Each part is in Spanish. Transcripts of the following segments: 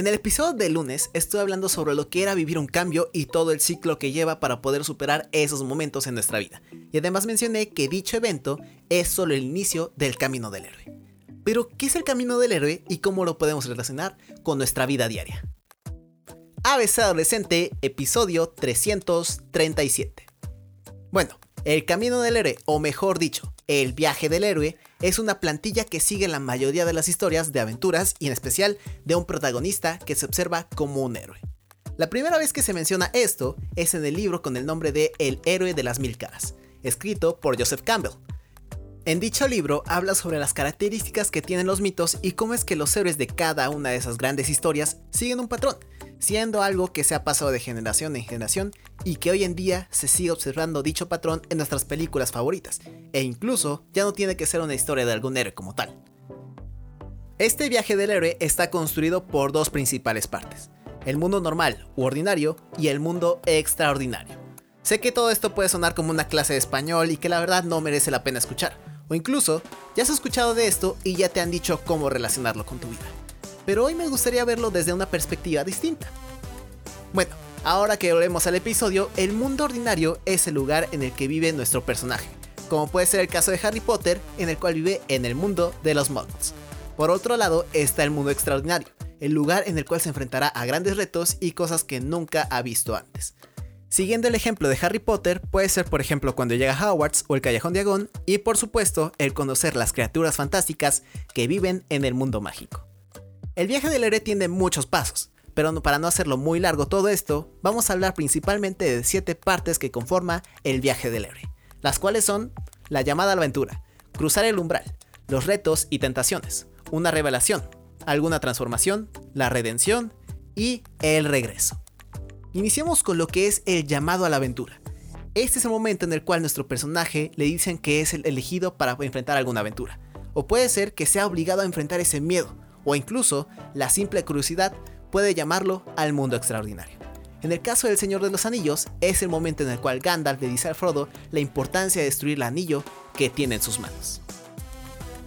En el episodio de lunes estuve hablando sobre lo que era vivir un cambio y todo el ciclo que lleva para poder superar esos momentos en nuestra vida. Y además mencioné que dicho evento es solo el inicio del camino del héroe. Pero, ¿qué es el camino del héroe y cómo lo podemos relacionar con nuestra vida diaria? ABC Adolescente, episodio 337. Bueno, el camino del héroe, o mejor dicho, el viaje del héroe, es una plantilla que sigue la mayoría de las historias de aventuras y en especial de un protagonista que se observa como un héroe. La primera vez que se menciona esto es en el libro con el nombre de El héroe de las mil caras, escrito por Joseph Campbell. En dicho libro habla sobre las características que tienen los mitos y cómo es que los héroes de cada una de esas grandes historias siguen un patrón, siendo algo que se ha pasado de generación en generación y que hoy en día se sigue observando dicho patrón en nuestras películas favoritas, e incluso ya no tiene que ser una historia de algún héroe como tal. Este viaje del héroe está construido por dos principales partes, el mundo normal u ordinario y el mundo extraordinario. Sé que todo esto puede sonar como una clase de español y que la verdad no merece la pena escuchar, o incluso ya has escuchado de esto y ya te han dicho cómo relacionarlo con tu vida pero hoy me gustaría verlo desde una perspectiva distinta. Bueno, ahora que volvemos al episodio, el mundo ordinario es el lugar en el que vive nuestro personaje, como puede ser el caso de Harry Potter, en el cual vive en el mundo de los muggles. Por otro lado está el mundo extraordinario, el lugar en el cual se enfrentará a grandes retos y cosas que nunca ha visto antes. Siguiendo el ejemplo de Harry Potter, puede ser por ejemplo cuando llega a Hogwarts o el Callejón de Agón y por supuesto el conocer las criaturas fantásticas que viven en el mundo mágico. El viaje del héroe tiene muchos pasos, pero para no hacerlo muy largo todo esto, vamos a hablar principalmente de 7 partes que conforma el viaje del héroe, las cuales son la llamada a la aventura, cruzar el umbral, los retos y tentaciones, una revelación, alguna transformación, la redención y el regreso. Iniciemos con lo que es el llamado a la aventura. Este es el momento en el cual nuestro personaje le dicen que es el elegido para enfrentar alguna aventura, o puede ser que sea obligado a enfrentar ese miedo, o incluso la simple curiosidad puede llamarlo al mundo extraordinario. En el caso del Señor de los Anillos, es el momento en el cual Gandalf le dice a Frodo la importancia de destruir el anillo que tiene en sus manos.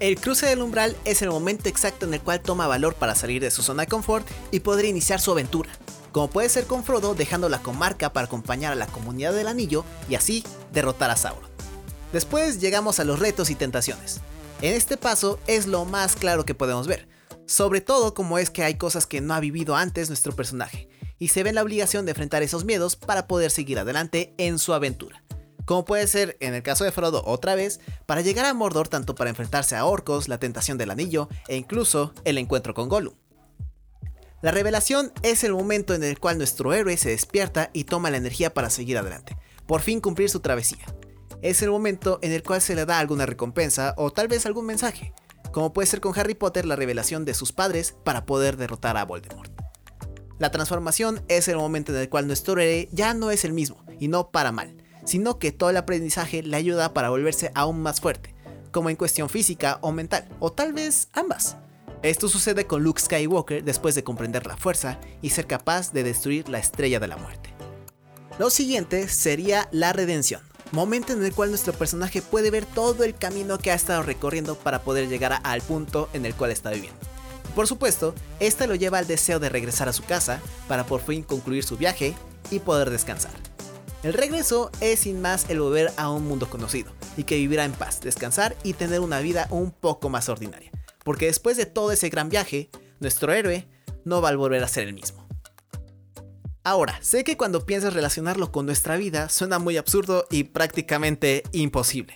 El cruce del umbral es el momento exacto en el cual toma valor para salir de su zona de confort y poder iniciar su aventura, como puede ser con Frodo dejando la comarca para acompañar a la comunidad del anillo y así derrotar a Sauron. Después llegamos a los retos y tentaciones. En este paso es lo más claro que podemos ver, sobre todo como es que hay cosas que no ha vivido antes nuestro personaje, y se ve en la obligación de enfrentar esos miedos para poder seguir adelante en su aventura. Como puede ser en el caso de Frodo otra vez, para llegar a Mordor tanto para enfrentarse a orcos, la tentación del anillo e incluso el encuentro con Gollum. La revelación es el momento en el cual nuestro héroe se despierta y toma la energía para seguir adelante, por fin cumplir su travesía. Es el momento en el cual se le da alguna recompensa o tal vez algún mensaje, como puede ser con Harry Potter la revelación de sus padres para poder derrotar a Voldemort. La transformación es el momento en el cual nuestro héroe ya no es el mismo, y no para mal, sino que todo el aprendizaje le ayuda para volverse aún más fuerte, como en cuestión física o mental, o tal vez ambas. Esto sucede con Luke Skywalker después de comprender la fuerza y ser capaz de destruir la estrella de la muerte. Lo siguiente sería la redención, momento en el cual nuestro personaje puede ver todo el camino que ha estado recorriendo para poder llegar al punto en el cual está viviendo. Por supuesto, este lo lleva al deseo de regresar a su casa para por fin concluir su viaje y poder descansar. El regreso es sin más el volver a un mundo conocido y que vivirá en paz, descansar y tener una vida un poco más ordinaria. Porque después de todo ese gran viaje, nuestro héroe no va a volver a ser el mismo. Ahora, sé que cuando piensas relacionarlo con nuestra vida suena muy absurdo y prácticamente imposible.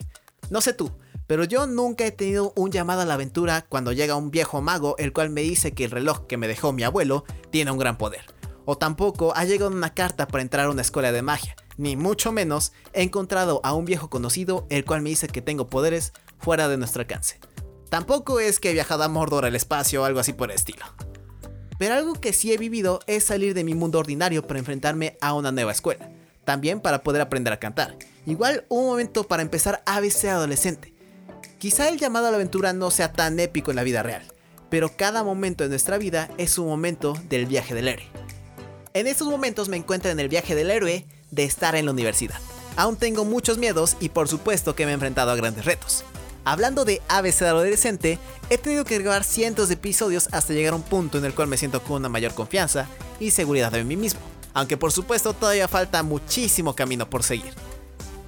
No sé tú, pero yo nunca he tenido un llamado a la aventura cuando llega un viejo mago el cual me dice que el reloj que me dejó mi abuelo tiene un gran poder. O tampoco ha llegado una carta para entrar a una escuela de magia, ni mucho menos he encontrado a un viejo conocido el cual me dice que tengo poderes fuera de nuestro alcance. Tampoco es que he viajado a Mordor al espacio o algo así por el estilo. Pero algo que sí he vivido es salir de mi mundo ordinario para enfrentarme a una nueva escuela. También para poder aprender a cantar. Igual un momento para empezar ABC adolescente. Quizá el llamado a la aventura no sea tan épico en la vida real, pero cada momento de nuestra vida es un momento del viaje del héroe. En estos momentos me encuentro en el viaje del héroe de estar en la universidad. Aún tengo muchos miedos y por supuesto que me he enfrentado a grandes retos. Hablando de ABC adolescente, he tenido que grabar cientos de episodios hasta llegar a un punto en el cual me siento con una mayor confianza y seguridad en mí mismo, aunque por supuesto todavía falta muchísimo camino por seguir.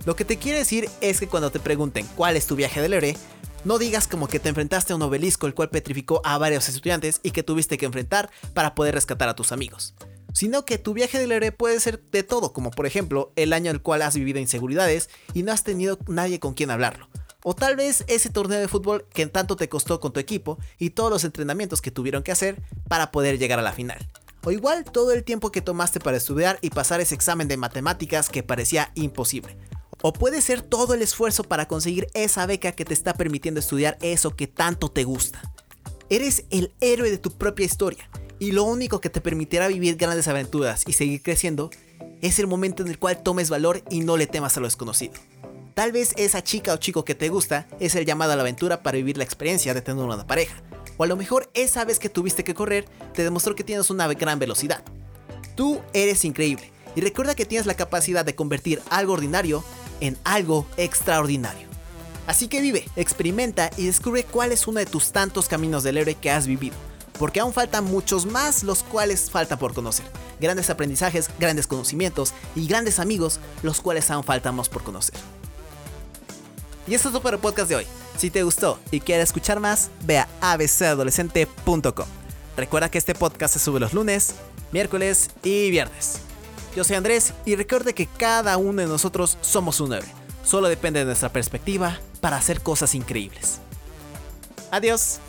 Lo que te quiero decir es que cuando te pregunten cuál es tu viaje del héroe, no digas como que te enfrentaste a un obelisco el cual petrificó a varios estudiantes y que tuviste que enfrentar para poder rescatar a tus amigos. Sino que tu viaje del héroe puede ser de todo, como por ejemplo el año en el cual has vivido inseguridades y no has tenido nadie con quien hablarlo o tal vez ese torneo de fútbol que tanto te costó con tu equipo y todos los entrenamientos que tuvieron que hacer para poder llegar a la final. O igual todo el tiempo que tomaste para estudiar y pasar ese examen de matemáticas que parecía imposible. O puede ser todo el esfuerzo para conseguir esa beca que te está permitiendo estudiar eso que tanto te gusta. Eres el héroe de tu propia historia y lo único que te permitirá vivir grandes aventuras y seguir creciendo es el momento en el cual tomes valor y no le temas a lo desconocido. Tal vez esa chica o chico que te gusta es el llamado a la aventura para vivir la experiencia de tener una pareja. O a lo mejor esa vez que tuviste que correr te demostró que tienes una gran velocidad. Tú eres increíble y recuerda que tienes la capacidad de convertir algo ordinario en algo extraordinario. Así que vive, experimenta y descubre cuál es uno de tus tantos caminos del héroe que has vivido. Porque aún faltan muchos más los cuales falta por conocer. Grandes aprendizajes, grandes conocimientos y grandes amigos los cuales aún faltamos por conocer. Y esto es todo para el podcast de hoy. Si te gustó y quieres escuchar más, ve a abcadolescente.com. Recuerda que este podcast se sube los lunes, miércoles y viernes. Yo soy Andrés y recuerde que cada uno de nosotros somos un héroe. Solo depende de nuestra perspectiva para hacer cosas increíbles. Adiós.